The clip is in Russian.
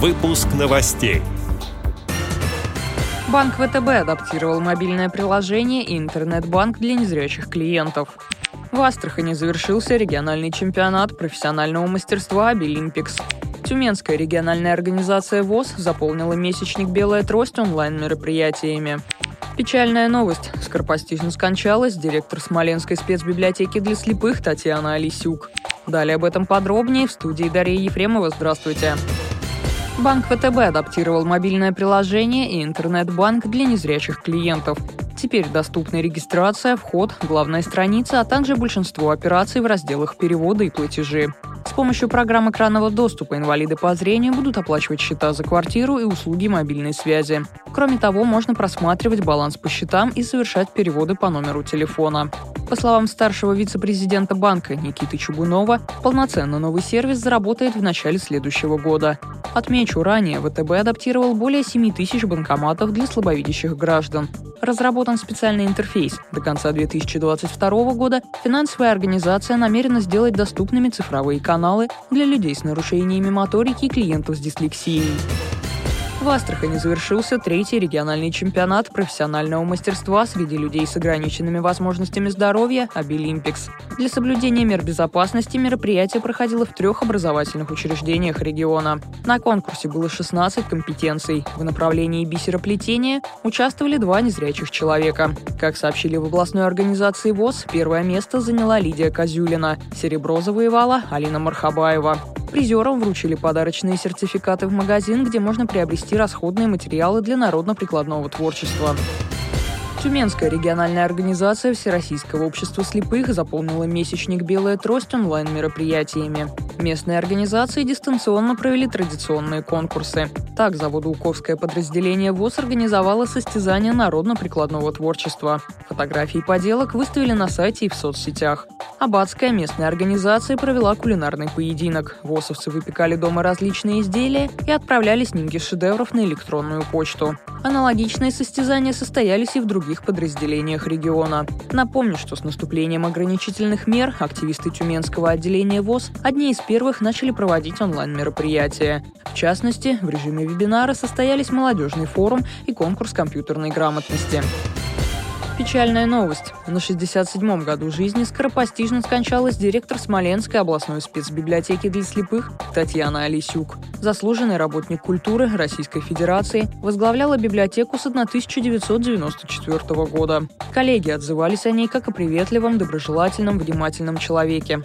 Выпуск новостей. Банк ВТБ адаптировал мобильное приложение и интернет-банк для незрячих клиентов. В Астрахани завершился региональный чемпионат профессионального мастерства «Абилимпикс». Тюменская региональная организация ВОЗ заполнила месячник «Белая трость» онлайн-мероприятиями. Печальная новость. Скоропостижно скончалась директор Смоленской спецбиблиотеки для слепых Татьяна Алисюк. Далее об этом подробнее в студии Дарья Ефремова. Здравствуйте. Банк ВТБ адаптировал мобильное приложение и интернет-банк для незрячих клиентов. Теперь доступна регистрация, вход, главная страница, а также большинство операций в разделах перевода и платежи. С помощью программ экранного доступа инвалиды по зрению будут оплачивать счета за квартиру и услуги мобильной связи. Кроме того, можно просматривать баланс по счетам и совершать переводы по номеру телефона. По словам старшего вице-президента банка Никиты Чугунова, полноценно новый сервис заработает в начале следующего года. Отмечу, ранее ВТБ адаптировал более 7 тысяч банкоматов для слабовидящих граждан. Разработан специальный интерфейс. До конца 2022 года финансовая организация намерена сделать доступными цифровые каналы для людей с нарушениями моторики и клиентов с дислексией. В Астрахани завершился третий региональный чемпионат профессионального мастерства среди людей с ограниченными возможностями здоровья «Обилимпикс». Для соблюдения мер безопасности мероприятие проходило в трех образовательных учреждениях региона. На конкурсе было 16 компетенций. В направлении бисероплетения участвовали два незрячих человека. Как сообщили в областной организации ВОЗ, первое место заняла Лидия Козюлина. Серебро завоевала Алина Мархабаева. Призерам вручили подарочные сертификаты в магазин, где можно приобрести расходные материалы для народно-прикладного творчества. Тюменская региональная организация Всероссийского общества слепых заполнила месячник «Белая трость» онлайн-мероприятиями. Местные организации дистанционно провели традиционные конкурсы. Так, заводоуковское подразделение ВОЗ организовало состязание народно-прикладного творчества. Фотографии поделок выставили на сайте и в соцсетях. Аббатская местная организация провела кулинарный поединок. ВОСовцы выпекали дома различные изделия и отправляли снимки шедевров на электронную почту. Аналогичные состязания состоялись и в других подразделениях региона. Напомню, что с наступлением ограничительных мер активисты Тюменского отделения ВОЗ одни из первых начали проводить онлайн-мероприятия. В частности, в режиме вебинара состоялись молодежный форум и конкурс компьютерной грамотности. Печальная новость. На 67-м году жизни скоропостижно скончалась директор Смоленской областной спецбиблиотеки для слепых Татьяна Алисюк. Заслуженный работник культуры Российской Федерации возглавляла библиотеку с 1994 года. Коллеги отзывались о ней как о приветливом, доброжелательном, внимательном человеке.